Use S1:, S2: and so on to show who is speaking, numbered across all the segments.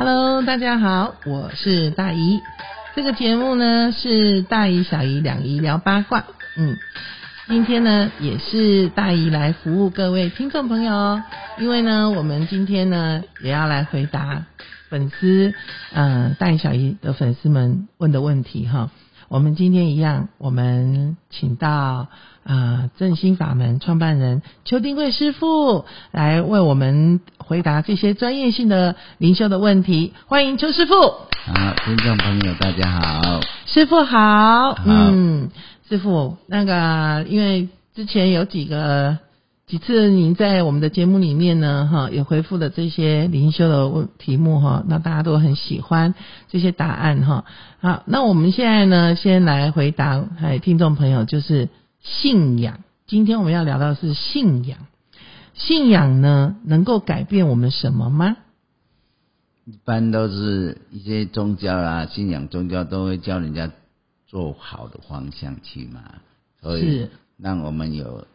S1: Hello，大家好，我是大姨。这个节目呢是大姨小姨两姨聊八卦。嗯，今天呢也是大姨来服务各位听众朋友哦。因为呢，我们今天呢也要来回答粉丝，嗯，大姨小姨的粉丝们问的问题哈。我们今天一样，我们请到啊正心法门创办人邱丁贵师傅来为我们回答这些专业性的灵修的问题。欢迎邱师傅。
S2: 好，听众朋友大家好，
S1: 师傅好。嗯，师傅，那个因为之前有几个。几次您在我们的节目里面呢，哈，也回复了这些灵修的问题目哈，那大家都很喜欢这些答案哈。好，那我们现在呢，先来回答哎，听众朋友，就是信仰。今天我们要聊到的是信仰，信仰呢能够改变我们什么吗？
S2: 一般都是一些宗教啊，信仰宗教都会教人家做好的方向去嘛，所以让我们有。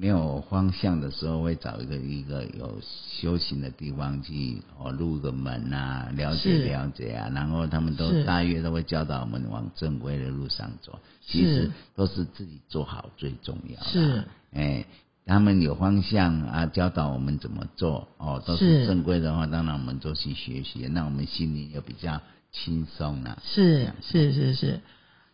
S2: 没有方向的时候，会找一个一个有修行的地方去哦，入个门啊，了解了解啊，然后他们都大约都会教导我们往正规的路上走。其实都是自己做好最重要。
S1: 是，
S2: 哎，他们有方向啊，教导我们怎么做哦，都是正规的话，当然我们都去学习，那我们心里也比较轻松了。
S1: 是是是是。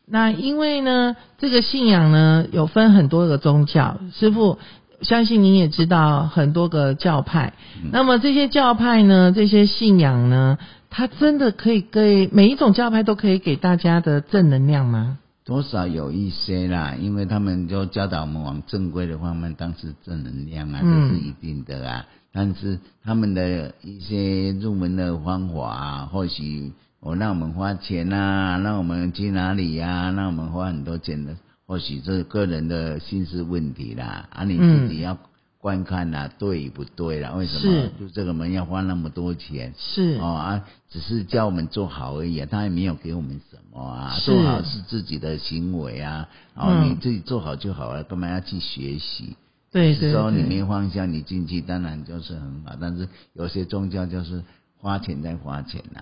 S1: 那因为呢，这个信仰呢有分很多个宗教，师傅相信您也知道很多个教派。那么这些教派呢，这些信仰呢，它真的可以给每一种教派都可以给大家的正能量吗？
S2: 多少有一些啦，因为他们就教导我们往正规的方面，当是正能量啊，这是一定的啊。但是他们的一些入门的方法啊，或许。我让我们花钱呐，让我们去哪里呀？让我们花很多钱的，或许这是个人的心思问题啦。啊，你自己要观看呐，对与不对啦？为什么就这个门要花那么多钱？
S1: 是
S2: 哦啊，只是叫我们做好而已啊，他也没有给我们什么啊。做好是自己的行为啊，哦，你自己做好就好了，干嘛要去学习？
S1: 对对。
S2: 说你没方向，你进去当然就是很好，但是有些宗教就是花钱在花钱呐。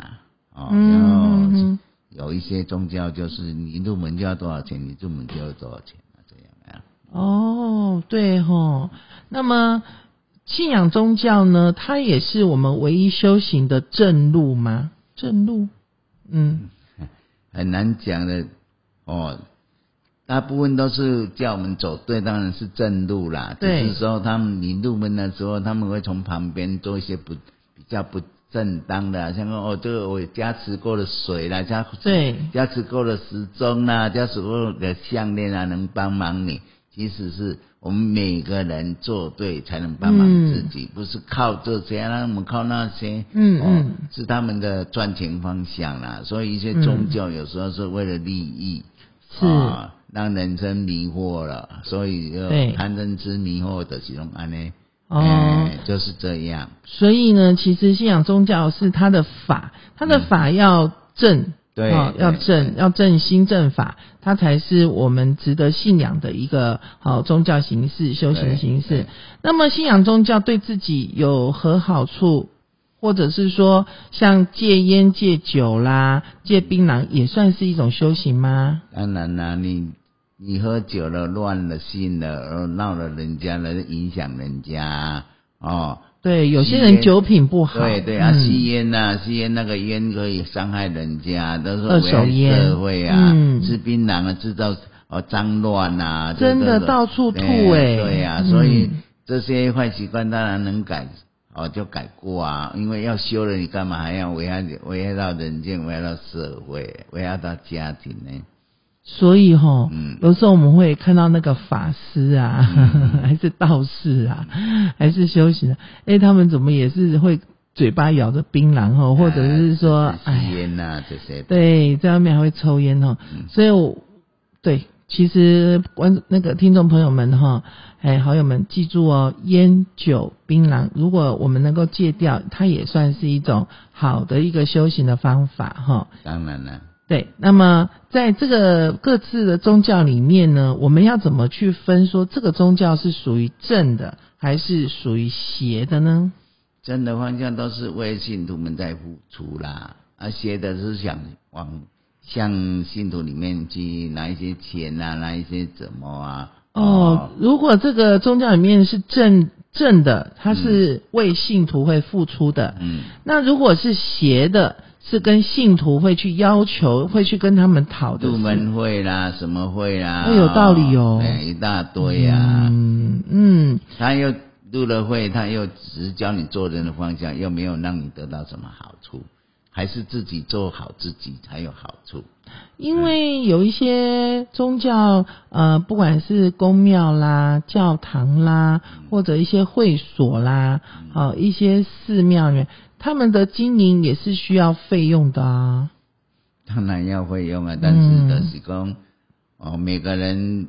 S2: 哦，然后有一些宗教就是你入门就要多少钱，你入门就要多少钱啊，这样啊。
S1: 哦，对哦。那么信仰宗教呢，它也是我们唯一修行的正路吗？正路？嗯，
S2: 很难讲的哦。大部分都是叫我们走对，当然是正路啦。
S1: 对。
S2: 是说他们你入门的时候，他们会从旁边做一些不比较不。正当的，像哦，这个我加持过的水啦，加
S1: 对
S2: 加持过的时钟啦，加持过的项链啊，能帮忙你。其实是我们每个人做对，才能帮忙自己，不是靠这些，让我们靠那些，
S1: 嗯嗯，
S2: 是他们的赚钱方向啦。所以一些宗教有时候是为了利益，
S1: 是
S2: 让人生迷惑了，所以就贪嗔痴迷惑的这种安呢。哦，就是这样。
S1: 所以呢，其实信仰宗教是他的法，他的法要正，
S2: 对，
S1: 要正，要正心正法，它才是我们值得信仰的一个好宗教形式、修行形式。那么，信仰宗教对自己有何好处？或者是说，像戒烟、戒酒啦、戒槟榔，也算是一种修行吗？
S2: 当然啦，你。你喝酒了，乱了心了，闹了人家了，影响人家哦。
S1: 对，有些人酒品不好。
S2: 对对啊，吸烟呐，吸烟那个烟可以伤害人家，都是危害社会啊。吃槟榔啊，制造哦脏乱呐。
S1: 真的到处吐哎。
S2: 对呀，所以这些坏习惯当然能改哦，就改过啊。因为要修了，你干嘛还要危害危害到人间，危害到社会，危害到家庭呢？
S1: 所以哈，有时候我们会看到那个法师啊，还是道士啊，还是修行的，哎，他们怎么也是会嘴巴咬着槟榔哈，或者是说
S2: 吸烟呐这些，
S1: 对，在外面还会抽烟哈。所以，我对，其实观那个听众朋友们哈，哎，好友们记住哦，烟酒槟榔，如果我们能够戒掉，它也算是一种好的一个修行的方法哈。
S2: 当然了。
S1: 对，那么在这个各自的宗教里面呢，我们要怎么去分说这个宗教是属于正的还是属于邪的呢？
S2: 正的方向都是为信徒们在付出啦，而，邪的是想往向信徒里面去拿一些钱啊，拿一些怎么啊？
S1: 哦，如果这个宗教里面是正正的，它是为信徒会付出的，
S2: 嗯，
S1: 那如果是邪的，是跟信徒会去要求，会去跟他们讨的，
S2: 入门会啦，什么会啦，
S1: 哎有道理哦
S2: 哎一大堆啊。
S1: 嗯嗯，
S2: 他又入了会，他又只是教你做人的方向，又没有让你得到什么好处，还是自己做好自己才有好处。
S1: 因为有一些宗教，呃，不管是宫庙啦、教堂啦，或者一些会所啦，哦、一些寺庙里面，他们的经营也是需要费用的啊。
S2: 当然要费用啊，但是的是讲，哦，每个人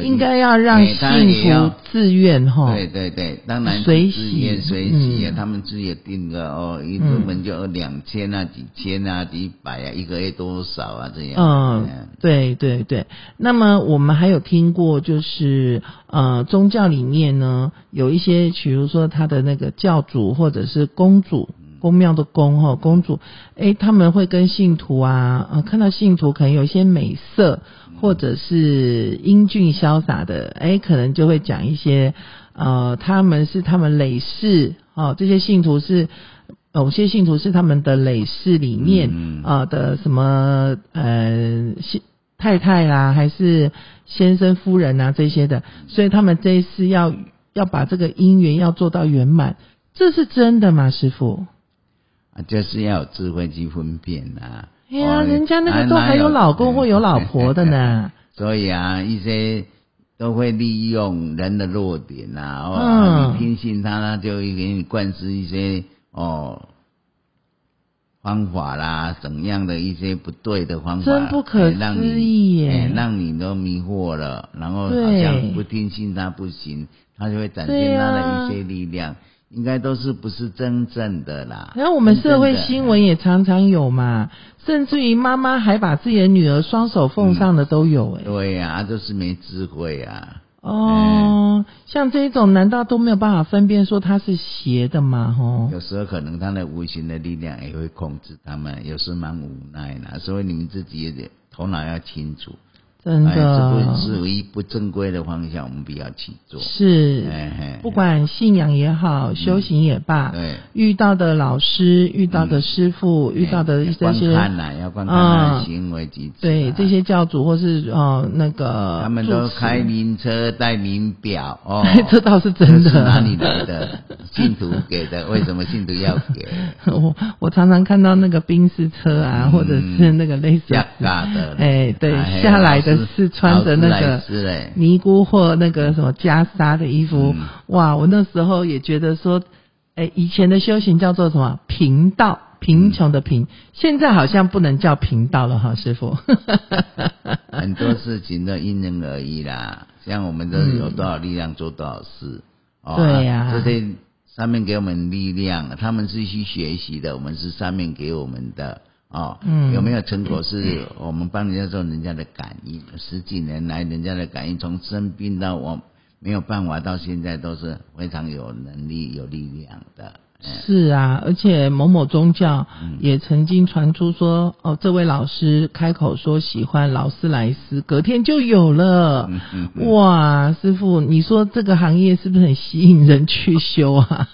S1: 应该要让
S2: 哎当然也
S1: 信徒自愿哈。
S2: 对对对，当然
S1: 随喜
S2: 随喜啊，
S1: 嗯
S2: 他们自己也定个哦，一部分就两千啊、几千啊、几百啊，一个月多少啊这样。
S1: 嗯，对对对。那么我们还有听过，就是呃，宗教里面呢，有一些，比如说他的那个教主或者是公主，宫庙的宫哈，公主，诶，他们会跟信徒啊，呃，看到信徒可能有一些美色，或者是英俊潇洒的，诶，可能就会讲一些，呃，他们是他们累世哦，这些信徒是。某些信徒是他们的累世里面
S2: 嗯
S1: 啊、呃的什么呃先太太啦，还是先生夫人啊这些的，所以他们这一次要要把这个姻缘要做到圆满，这是真的吗，师傅？
S2: 啊，就是要有智慧去分辨呐、
S1: 哎呀，
S2: 哦
S1: 人家那
S2: 啊
S1: 个都还有老公或有老婆的呢。
S2: 所以啊，一些都会利用人的弱点呐、哦，
S1: 嗯。
S2: 你听信他，他就会给你灌输一些哦方法啦，怎样的一些不对的方法，
S1: 真不可思议耶。
S2: 哎让你都迷惑了，然后好像不听信他不行，他就会展现他
S1: 啊。
S2: 的一些力量，应该都是不是真正的啦。
S1: 然后我们社会新闻也常常有嘛，甚至于妈妈还把自己的女儿双手奉上的都有哎、
S2: 对呀、啊，都是没智慧啊。
S1: 哦，像这种难道都没有办法分辨说它是邪的吗？吼，
S2: 有时候可能他的无形的力量也会控制他们，有时蛮无奈的，所以你们自己也得头脑要清楚。
S1: 真
S2: 哎，这
S1: 的
S2: 不是一不正规的方向，我们不要去做。
S1: 是，不管信仰也好，修行也罢，
S2: 对，
S1: 遇到的老师、遇到的师傅、遇到的这些，
S2: 看呐、要观看他
S1: 嗯
S2: 的行为举止、啊。
S1: 对这些教主或是哦那个，
S2: 他们都开，名车、带名表哦
S1: 这倒是真的
S2: 哪里来的？信徒给的？为什么信徒要给？
S1: 我我常常看到那个宾士车啊，
S2: 嗯
S1: 或者是那个类似哎，对，
S2: 哎
S1: 下来的是穿着那个尼姑或那个什么袈裟的衣服，
S2: 嗯
S1: 哇！我那时候也觉得说，哎，以前的修行叫做什么贫道，贫穷的贫，现在好像不能叫贫道了哈，师傅。
S2: 很多事情都因人而异啦。像我们都有多少力量做多少事。哦、
S1: 对呀
S2: 啊这些上面给我们力量，他们是去学习的，我们是上面给我们的。哦，
S1: 嗯
S2: 有没有成果？是我们帮人家做人家的感应，十几年来人家的感应，从生病到我没有办法，到现在都是非常有能力、有力量的。嗯
S1: 是啊，而且某某宗教
S2: 嗯
S1: 也曾经传出说，哦，这位老师开口说喜欢劳斯莱斯，隔天就有了。
S2: 嗯嗯嗯
S1: 哇，师傅，你说这个行业是不是很吸引人去修啊？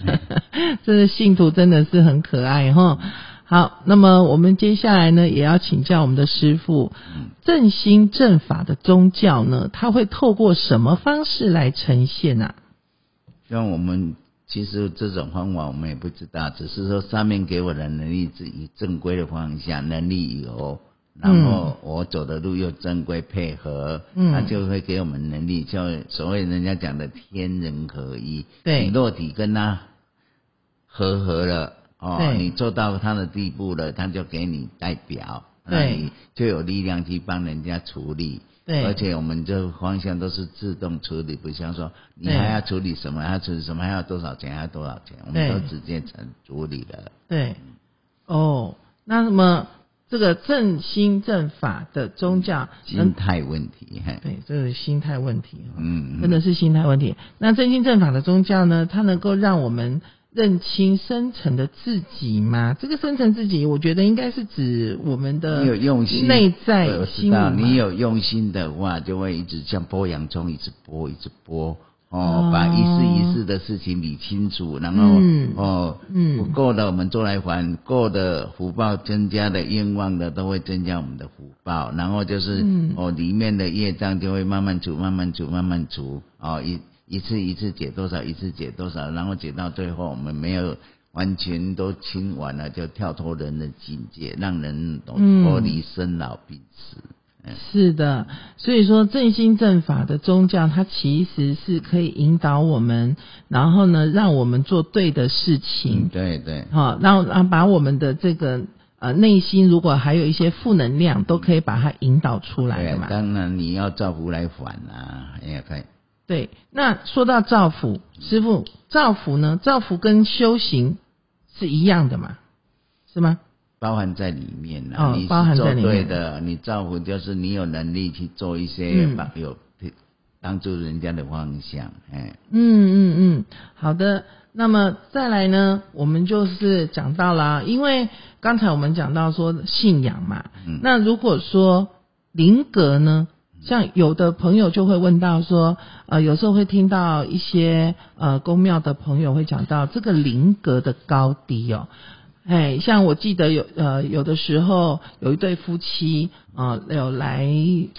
S1: 这个信徒真的是很可爱哈。好，那么我们接下来呢，也要请教我们的师傅，正心正法的宗教呢，它会透过什么方式来呈现啊？
S2: 像我们其实这种方法我们也不知道，只是说上面给我的能力是以正规的方向，能力有，然后我走的路又正规配合，
S1: 嗯。
S2: 他就会给我们能力，就所谓人家讲的天人合一，
S1: 对。
S2: 你肉体跟他合合了，哦
S1: 对，
S2: 你做到他的地步了，他就给你代表，那你就有力量去帮人家处理。
S1: 对。
S2: 而且我们这个方向都是自动处理，不像说你还要处理什么，还要处理什么，还要多少钱，还要多少钱，我们都直接成处理了。
S1: 对，哦，那么这个正心正法的宗教，
S2: 心态问题，
S1: 对，这是心态问题，
S2: 嗯，
S1: 真的是心态问题。那正心正法的宗教呢，它能够让我们认清深层的自己吗？这个深层自己，我觉得应该是指我们的
S2: 有用心
S1: 内在心
S2: 理。你有用心的话，就会一直像剥洋葱，一直剥，一直剥。哦，把一事一事的事情理清楚，然后哦，嗯，够的我们做来还，够的福报增加的愿望的都会增加我们的福报，然后就是哦里面的业障就会慢慢除，慢慢除，慢慢除，哦一一次一次解多少，一次解多少，然后解到最后我们没有完全都清完了，就跳脱人的境界，让人脱离生老病死。
S1: 是的，所以说正心正法的宗教，它其实是可以引导我们，然后呢，让我们做对的事情。
S2: 对对，
S1: 好，然后把我们的这个呃内心，如果还有一些负能量，都可以把它引导出来的嘛。
S2: 当然你要造福来反啊，也可以。
S1: 对，那说到造福，师傅造福呢？造福跟修行是一样的嘛？是吗？
S2: 包含在里面了，你是做对的，你造福就是你有能力去做一些有帮助人家的方向，哎，
S1: 嗯嗯嗯，好的。那么再来呢，我们就是讲到了，因为刚才我们讲到说信仰嘛，那如果说灵格呢，像有的朋友就会问到说，呃，有时候会听到一些呃公庙的朋友会讲到这个灵格的高低哦。哎，像我记得有呃，有的时候有一对夫妻啊，有来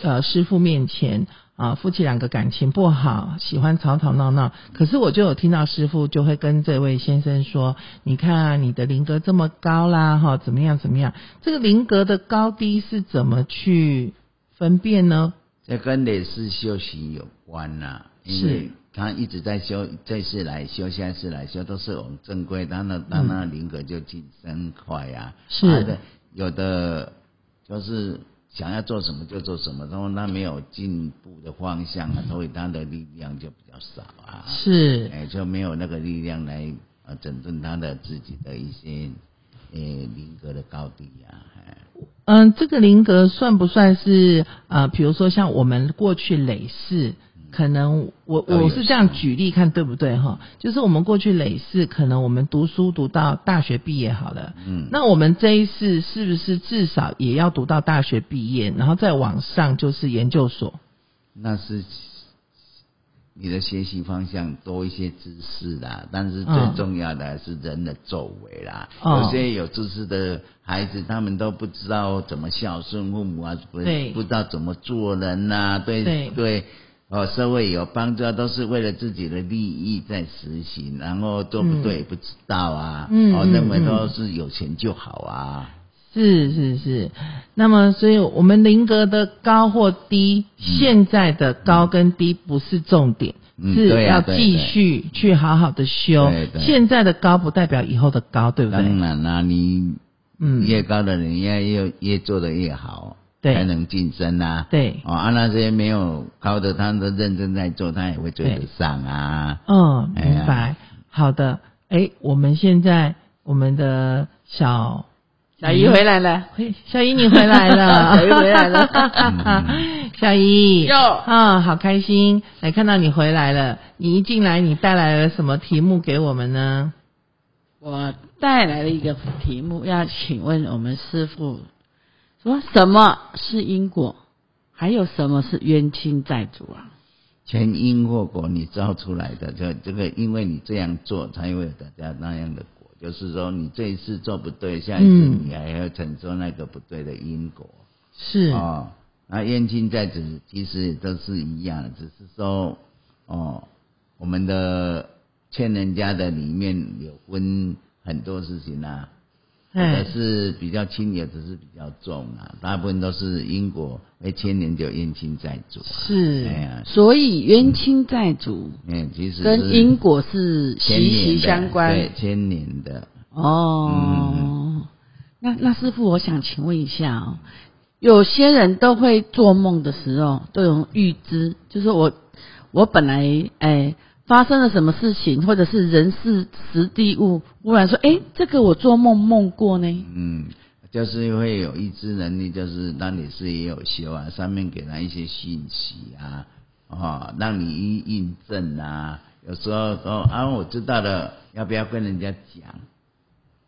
S1: 呃师傅面前啊，夫妻两个感情不好，喜欢吵吵闹闹。可是我就有听到师傅就会跟这位先生说：“你看，你的灵格这么高啦，哈，怎么样怎么样？这个灵格的高低是怎么去分辨呢？”
S2: 这跟累世修行有关呐，因为。他一直在修，这次来修，下次来修，都是我们正规。他那他那灵格就晋升快呀。
S1: 是
S2: 的，有的就是想要做什么就做什么，然后他没有进步的方向啊，所以他的力量就比较少啊。
S1: 是，
S2: 哎，就没有那个力量来呃整顿他的自己的一些呃灵格的高低呀。
S1: 嗯，这个灵格算不算是呃，比如说像我们过去累世？可能我我是这样举例看对不对哈？就是我们过去累世，可能我们读书读到大学毕业好了，嗯，那我们这一世是不是至少也要读到大学毕业，然后再往上就是研究所？
S2: 那是你的学习方向多一些知识啦，但是最重要的还是人的作为啦。有些有知识的孩子，他们都不知道怎么孝顺父母啊，不不知道怎么做人呐，对对。哦，社会有帮助，都是为了自己的利益在实行，然后做不对不知道啊，哦，认为都是有钱就好啊。
S1: 是是是，那么所以我们灵格的高或低，现在的高跟低不是重点，是要继续去好好的修。现在的高不代表以后的高，对不对？
S2: 当然啦，你嗯越高的人，越越越做的越好。才能晋升呐。
S1: 对，
S2: 哦，啊，那些没有高的，他都认真在做，他也会追得上啊。
S1: 嗯，明白。好的，哎，我们现在我们的小
S3: 小姨回来了，
S1: 小姨你回来了，
S3: 小姨回来了，
S1: 小姨
S3: 哟
S1: 啊，好开心，来看到你回来了。你一进来，你带来了什么题目给我们呢？
S3: 我带来了一个题目，要请问我们师傅。说什么是因果？还有什么是冤亲债主啊？
S2: 前因后果你造出来的，就这个，因为你这样做，才会有大家那样的果。就是说，你这一次做不对，下一次你还要承受那个不对的因果。
S1: 是
S2: 啊，那冤亲债主其实都是一样，只是说哦，我们的欠人家的里面有分很多事情啊。有的是比较轻，也只是比较重啊。大部分都是因果，为千年就冤亲债主。
S1: 是，
S2: 哎呀，
S3: 所以冤亲债主，
S2: 嗯，其实
S3: 跟因果是息息相关，
S2: 对，千年的。
S3: 哦，那那师傅，我想请问一下哦，有些人都会做梦的时候都有预知，就是我我本来哎。发生了什么事情，或者是人事时地物，忽然说：“哎，这个我做梦梦过呢。”
S2: 嗯，就是会有意志能力，就是让你是也有修啊，上面给他一些信息啊，哦，让你一印证啊。有时候说啊，我知道了，要不要跟人家讲？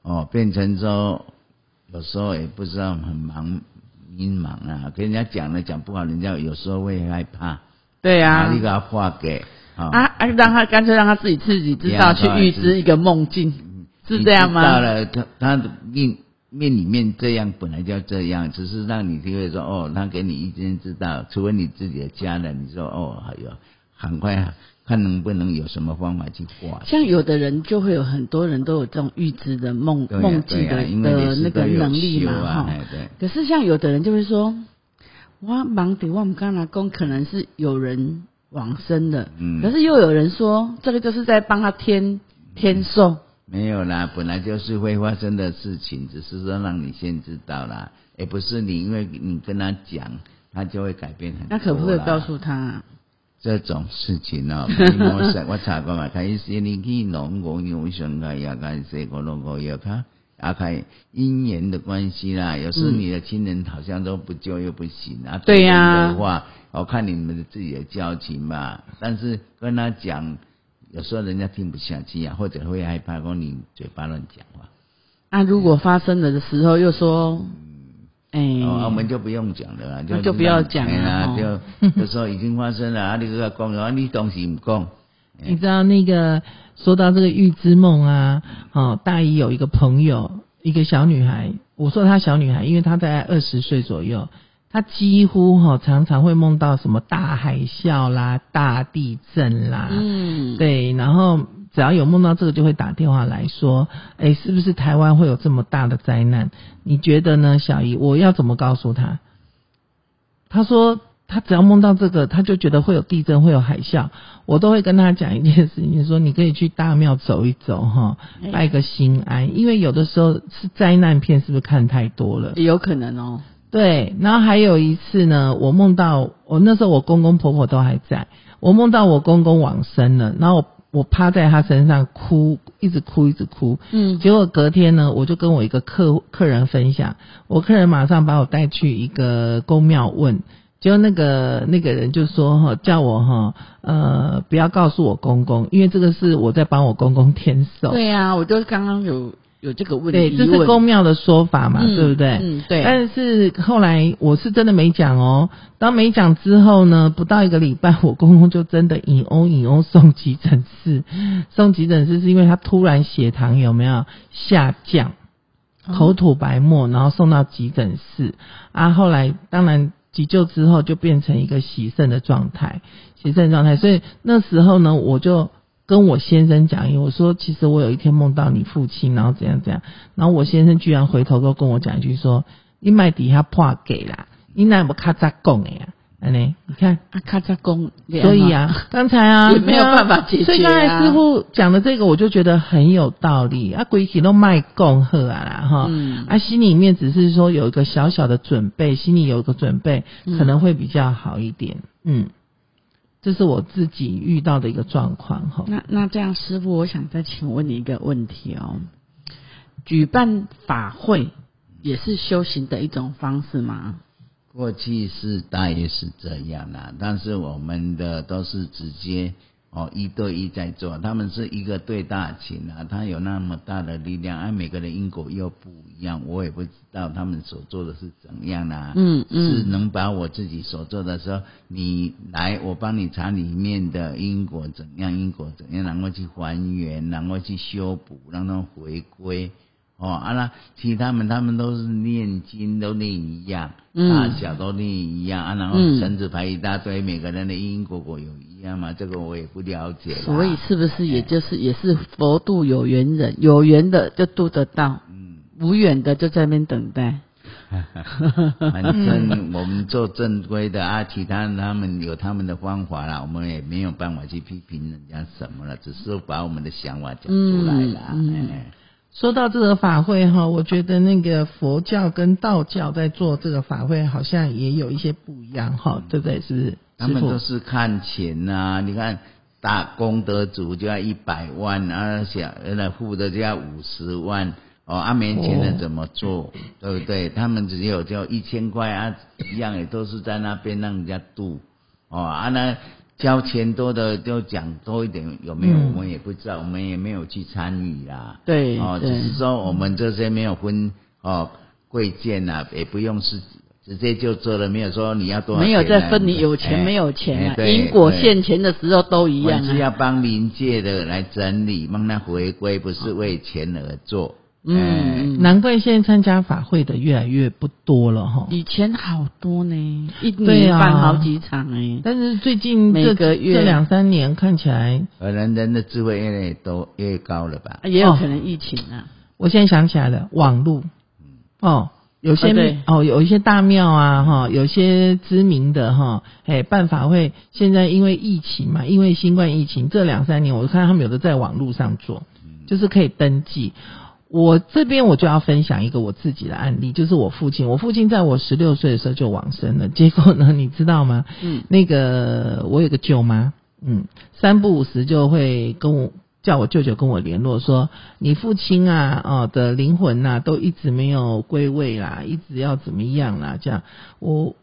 S2: 哦，变成说有时候也不知道很忙，迷茫啊，跟人家讲了讲不好，人家有时候会害怕。
S3: 对呀、
S2: 啊，你给他画给啊，
S3: 啊啊，让他干脆让他自己自己知道，去预知一个梦境，是这样吗？
S2: 到了他他的命命里面这样本来就要这样，只是让你就会说哦，他给你一定知道，除非你自己的家人，你说哦，还有很快看能不能有什么方法去化。
S3: 像有的人就会有很多人都有这种预知的梦梦境的
S2: 啊
S3: 的那个能力嘛，哈、
S2: 哎对。
S3: 可是像有的人就会说，我忙的我们刚才公可能是有人往生的，
S2: 嗯。
S3: 可是又有人说这个就是在帮他添添寿，
S2: 没有啦，本来就是会发生的事情，只是说让你先知道啦，也不是你因为你跟他讲，他就会改变很多。
S3: 那可不可以告诉他？
S2: 这种事情哦，我查 我查过嘛，开始你去农国有上个也开始个农国也开，也开姻缘的关系啦。有时你的亲人好像都不救又不行啊。
S3: 对呀
S2: 的话，我看你们自己的交情嘛。但是跟他讲，有时候人家听不下去啊，或者会害怕，说你嘴巴乱讲话。
S3: 那、如果发生了的时候又说，哎、
S2: 哦，我们就不用讲了啦，
S3: 那就不要讲了
S2: 就 有时候已经发生了，啊，你跟他讲，啊，你东西唔讲。
S1: 你知道那个说到这个预知梦啊，哦，大姨有一个朋友，一个小女孩，我说她小女孩，因为她大概二十岁左右，她几乎哈、常常会梦到什么大海啸啦、大地震啦，
S3: 嗯，
S1: 对，然后只要有梦到这个，就会打电话来说，哎，是不是台湾会有这么大的灾难？你觉得呢，小姨？我要怎么告诉她？她说他只要梦到这个，他就觉得会有地震，会有海啸。我都会跟他讲一件事情，说你可以去大庙走一走，哈，
S3: 哎
S1: 拜个心安。因为有的时候是灾难片，是不是看太多了？
S3: 有可能哦。
S1: 对，然后还有一次呢，我梦到我那时候我公公婆婆都还在，我梦到我公公往生了，然后我我趴在他身上哭，一直哭一直哭，
S3: 嗯，
S1: 结果隔天呢，我就跟我一个客客人分享，我客人马上把我带去一个公庙问，结果那个那个人就说哈，叫我哈呃不要告诉我公公，因为这个是我在帮我公公添寿，
S3: 对呀、我就刚刚有有这个问题，
S1: 对，这是公庙的说法嘛，
S3: 嗯
S1: 对不对？
S3: 嗯对
S1: 但是后来我是真的没讲哦，当没讲之后呢，不到一个礼拜，我公公就真的引欧引欧送急诊室，送急诊室是因为他突然血糖有没有下降，
S3: 哦
S1: 口吐白沫，然后送到急诊室啊。后来当然急救之后就变成一个洗肾的状态，洗肾状态。所以那时候呢，我就跟我先生讲，我说其实我有一天梦到你父亲，然后怎样怎样，然后我先生居然回头都跟我讲一句说：“你买底下破给啦，你那不咔嚓讲的呀？”安尼，你看。
S3: 啊，咔嚓公，
S1: 所以啊，刚才啊，
S3: 也没有办法解决啊。
S1: 所以刚才师傅讲的这个，我就觉得很有道理。啊，鬼体都卖共贺啊啦哈，
S3: 嗯。
S1: 啊，心里面只是说有一个小小的准备，心里有一个准备，
S3: 嗯。
S1: 可能会比较好一点，嗯，这是我自己遇到的一个状况哈。
S3: 那那这样，师傅，我想再请问你一个问题哦，举办法会也是修行的一种方式吗？
S2: 过去是大约是这样啦，但是我们的都是直接哦一对一在做，他们是一个对大群啊，他有那么大的力量，而、每个人因果又不一样，我也不知道他们所做的是怎样啦、
S3: 嗯嗯
S2: 是能把我自己所做的时候，你来我帮你查里面的因果怎样，因果怎样，然后去还原，然后去修补，让它回归。哦，啊那其他们他们都是念经都念一样，
S3: 嗯
S2: 大小都念一样啊，然后
S3: 嗯
S2: 绳子排一大堆，每个人的因因果果有一样吗？这个我也不了解啦。
S3: 所以是不是也就是也是佛度有缘人，有缘的就度得到，
S2: 嗯，
S3: 无缘的就在那边等待。
S2: 反正我们做正规的啊，其他人他们有他们的方法啦，我们也没有办法去批评人家什么了，只是把我们的想法讲出来啦。
S3: 嗯嗯
S2: 哎
S1: 说到这个法会哈，我觉得那个佛教跟道教在做这个法会，好像也有一些不一样哈，对不对？是不是？
S2: 他们都是看钱呐、你看大功德主就要一百万，然后小那富的就要五十万，哦，啊，没钱了怎么做？对不对？他们只有就一千块啊，一样也都是在那边让人家度哦啊那。交钱多的就讲多一点，有没有我们也不知道，我们也没有去参与啦。
S3: 对，
S2: 哦，只是说我们这些没有分哦贵贱呐，也不用是直接就做了，没有说你要多少
S3: 没有在分你有钱没有钱啊，因果现钱的时候都一样
S2: 啊。是要帮临界的来整理，帮他回归，不是为钱而做。
S1: 嗯，难怪现在参加法会的越来越不多了哈。
S3: 以前好多呢，一年办好几场哎。
S1: 但是最近这个月这两三年看起来，
S2: 可能人的智慧越来越多越高了吧？
S3: 也有可能疫情啊。
S1: 我现在想起来了，网络，哦，有些哦有一些大庙啊哈，有些知名的哈，哎办法会，现在因为疫情嘛，因为新冠疫情这两三年，我看他们有的在网络上做，就是可以登记。我这边我就要分享一个我自己的案例，就是我父亲。我父亲在我十六岁的时候就往生了，结果呢，你知道吗？嗯，那个我有个舅妈，嗯，三不五时就会跟我叫我舅舅跟我联络，说你父亲啊，哦的灵魂呐，都一直没有归位啦，一直要怎么样啦？这样，我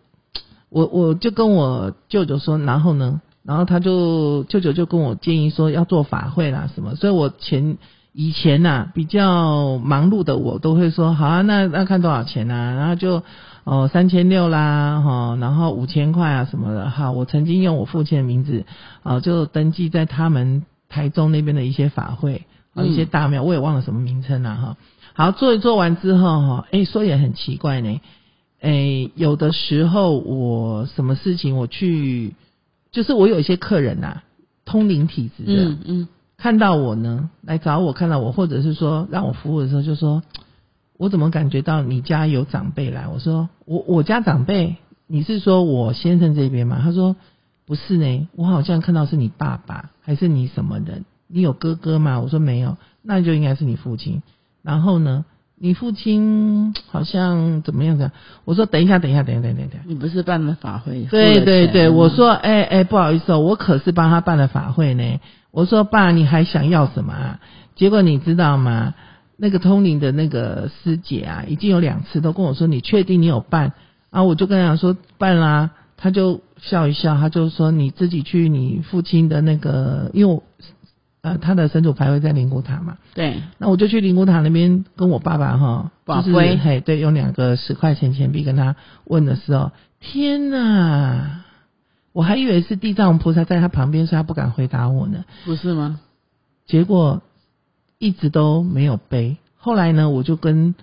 S1: 我我就跟我舅舅说，然后呢，然后他就舅舅就跟我建议说要做法会啦什么，所以我前。以前呐，比较忙碌的我都会说好啊，那那看多少钱啊，然后就哦三千六啦，哈，然后五千块啊什么的，哈，我曾经用我父亲的名字啊，就登记在他们台中那边的一些法会啊，一些大庙，我也忘了什么名称了哈。好，做一做完之后哈，哎，说也很奇怪呢，哎，有的时候我什么事情我去，就是我有一些客人呐，通灵体质的，嗯嗯。看到我呢，来找我看到我，或者是说让我服务的时候，就说，我怎么感觉到你家有长辈来？我说我我家长辈，你是说我先生这边吗？他说不是呢，我好像看到是你爸爸，还是你什么人？你有哥哥吗？我说没有，那就应该是你父亲。然后呢，你父亲好像怎么样的？我说等一下，等一下，等一下，等一下，
S3: 你不是办了法会？
S1: 对对对，我说哎哎，不好意思哦，我可是帮他办了法会呢。我说爸，你还想要什么啊？结果你知道吗？那个通灵的那个师姐啊，已经有两次都跟我说，你确定你有办？啊，我就跟他说办啦，他就笑一笑，他就说你自己去你父亲的那个，因为呃他的神主牌位在灵骨塔嘛。
S3: 对。
S1: 那我就去灵骨塔那边跟我爸爸哈，就是嘿，对，用两个十块钱钱币跟他问的时候，天哪！我还以为是地藏王菩萨在他旁边，所以他不敢回答我呢。
S3: 不是吗？
S1: 结果一直都没有背。后来呢，我就跟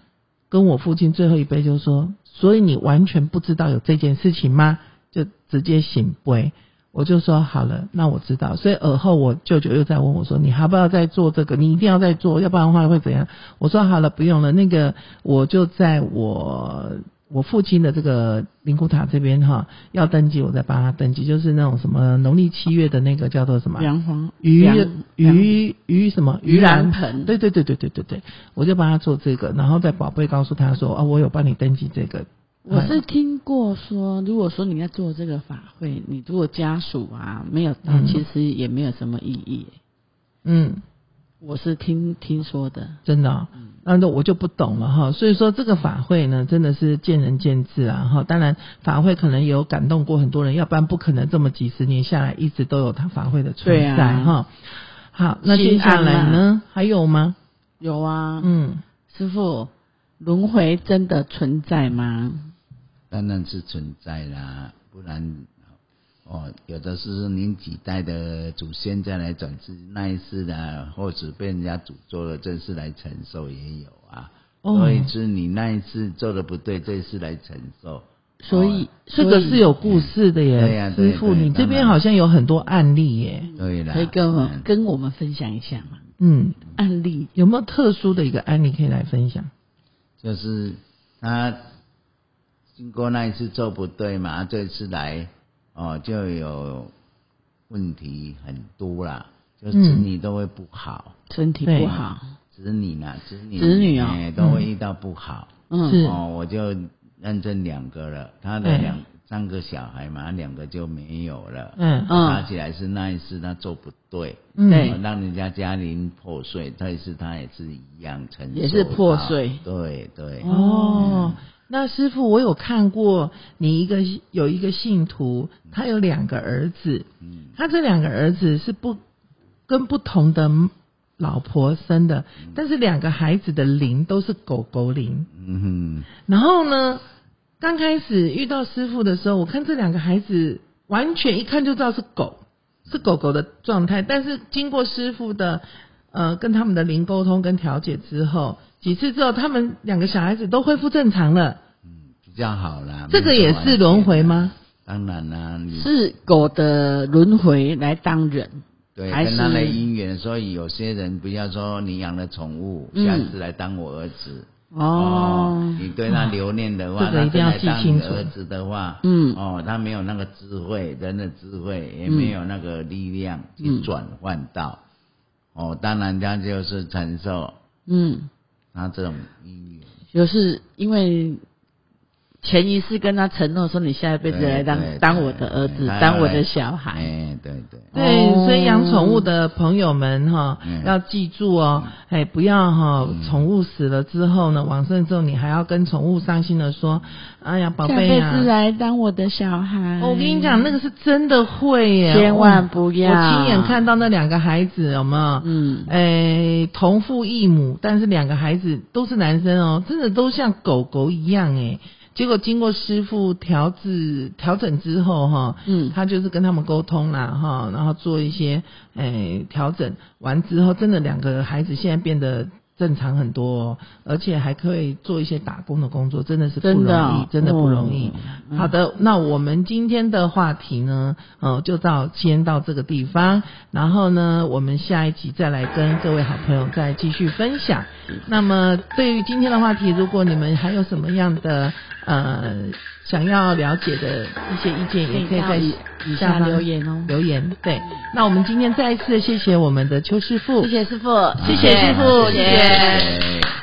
S1: 跟我父亲最后一杯就说：“所以你完全不知道有这件事情吗？”就直接醒杯。我就说：“好了，那我知道。”所以尔后我舅舅又在问我说：“你还不要再做这个？你一定要再做，要不然的话会怎样？”我说：“好了，不用了。”那个我就在我。我父亲的这个灵骨塔这边哈，要登记，我再帮他登记，就是那种什么农历七月的那个叫做什么？
S3: 阳黄
S1: 鱼鱼鱼什么？
S3: 鱼兰盆？
S1: 对对对对对对对，我就帮他做这个，然后在宝贝告诉他说，哦，我有帮你登记这个。
S3: 我是听过说，如果说你在做这个法会，你如果家属啊没有到，其实也没有什么意义。嗯。我是听听说的，
S1: 真的，那那我就不懂了哈。所以说这个法会呢，真的是见仁见智啊哈。当然法会可能有感动过很多人，要不然不可能这么几十年下来一直都有他法会的存在哈。好，那接下来呢？还有吗？
S3: 有啊，嗯，师傅，轮回真的存在吗？
S2: 当然是存在啦，不然。哦，有的是您几代的祖先再来转世那一世的，或者被人家诅咒了，这次来承受也有啊。哦所以是你那一次做的不对，这次来承受。
S1: 所以这个是有故事的耶，师傅，你这边好像有很多案例耶。
S2: 对啦，
S3: 可以跟我跟我们分享一下吗？
S1: 嗯，
S3: 案例
S1: 有没有特殊的一个案例可以来分享？
S2: 就是他经过那一次做不对嘛，这次来。哦，就有问题很多啦，就子女都会不好，
S3: 身体不好，
S2: 子女呢，子女
S3: 子女啊，
S2: 都会遇到不好。嗯，哦，我就认证两个了，他的两三个小孩嘛，两个就没有了。
S1: 嗯。
S3: 嗯。
S2: 查起来是那一次他做不对，
S1: 嗯。
S2: 让人家家庭破碎，但是他也是一样承受，
S3: 也是破碎。
S2: 对对，
S1: 哦，那师傅，我有看过你一个有一个信徒，他有两个儿子，
S2: 嗯。
S1: 他这两个儿子是不跟不同的老婆生的，但是两个孩子的灵都是狗狗灵。
S2: 嗯。
S1: 哼然后呢，刚开始遇到师傅的时候，我看这两个孩子完全一看就知道是狗，是狗狗的状态。但是经过师傅的呃跟他们的灵沟通跟调解之后，几次之后，他们两个小孩子都恢复正常了。
S2: 嗯，比较好啦。
S1: 这个也是轮回吗？
S2: 当然啦，你
S3: 是狗的轮回来当人，
S2: 对，
S3: 还
S2: 跟他的姻缘，所以有些人不要说你养了宠物，
S3: 嗯
S2: 下次来当我儿子。
S3: 哦，
S2: 你对他留念的话，他真的当儿子的话，
S3: 嗯。
S2: 哦，他没有那个智慧，人的智慧，也没有那个力量去
S3: 嗯
S2: 转换到，哦，当然他就是承受
S3: 嗯，
S2: 他这种姻缘。
S3: 就是因为潜意识跟他承诺说，你下一辈子来当当我的儿子，当我的小孩。
S2: 哎，对对，
S1: 对，
S3: 哦
S1: 所以养宠物的朋友们哈，
S2: 嗯
S1: 要记住哦，哎，不要哈，宠物死了之后呢，往生之后你还要跟宠物伤心的说，哎呀，宝贝
S3: 下辈子来当我的小孩。
S1: 哦我跟你讲，那个是真的会耶，
S3: 千万不要
S1: 我亲眼看到那两个孩子，有没有？
S3: 嗯，
S1: 哎，同父异母，但是两个孩子都是男生哦，真的都像狗狗一样哎。结果经过师傅调制调整之后哈，
S3: 嗯。
S1: 他就是跟他们沟通啦哈，然后做一些诶调整。完之后，真的两个孩子现在变得正常很多、哦，而且还可以做一些打工的工作，真的是不容易，
S3: 真的哦
S1: 真的不容易。
S3: 嗯
S1: 好的，那我们今天的话题呢，呃，就到先到这个地方，然后呢，我们下一集再来跟各位好朋友再继续分享。那么对于今天的话题，如果你们还有什么样的呃想要了解的一些意见，也可以在
S3: 到以以下
S1: 方
S3: 留言哦。
S1: 留言。对，那我们今天再一次谢谢我们的邱师傅，
S3: 谢谢师傅，
S1: 谢谢师傅
S3: 谢
S1: 谢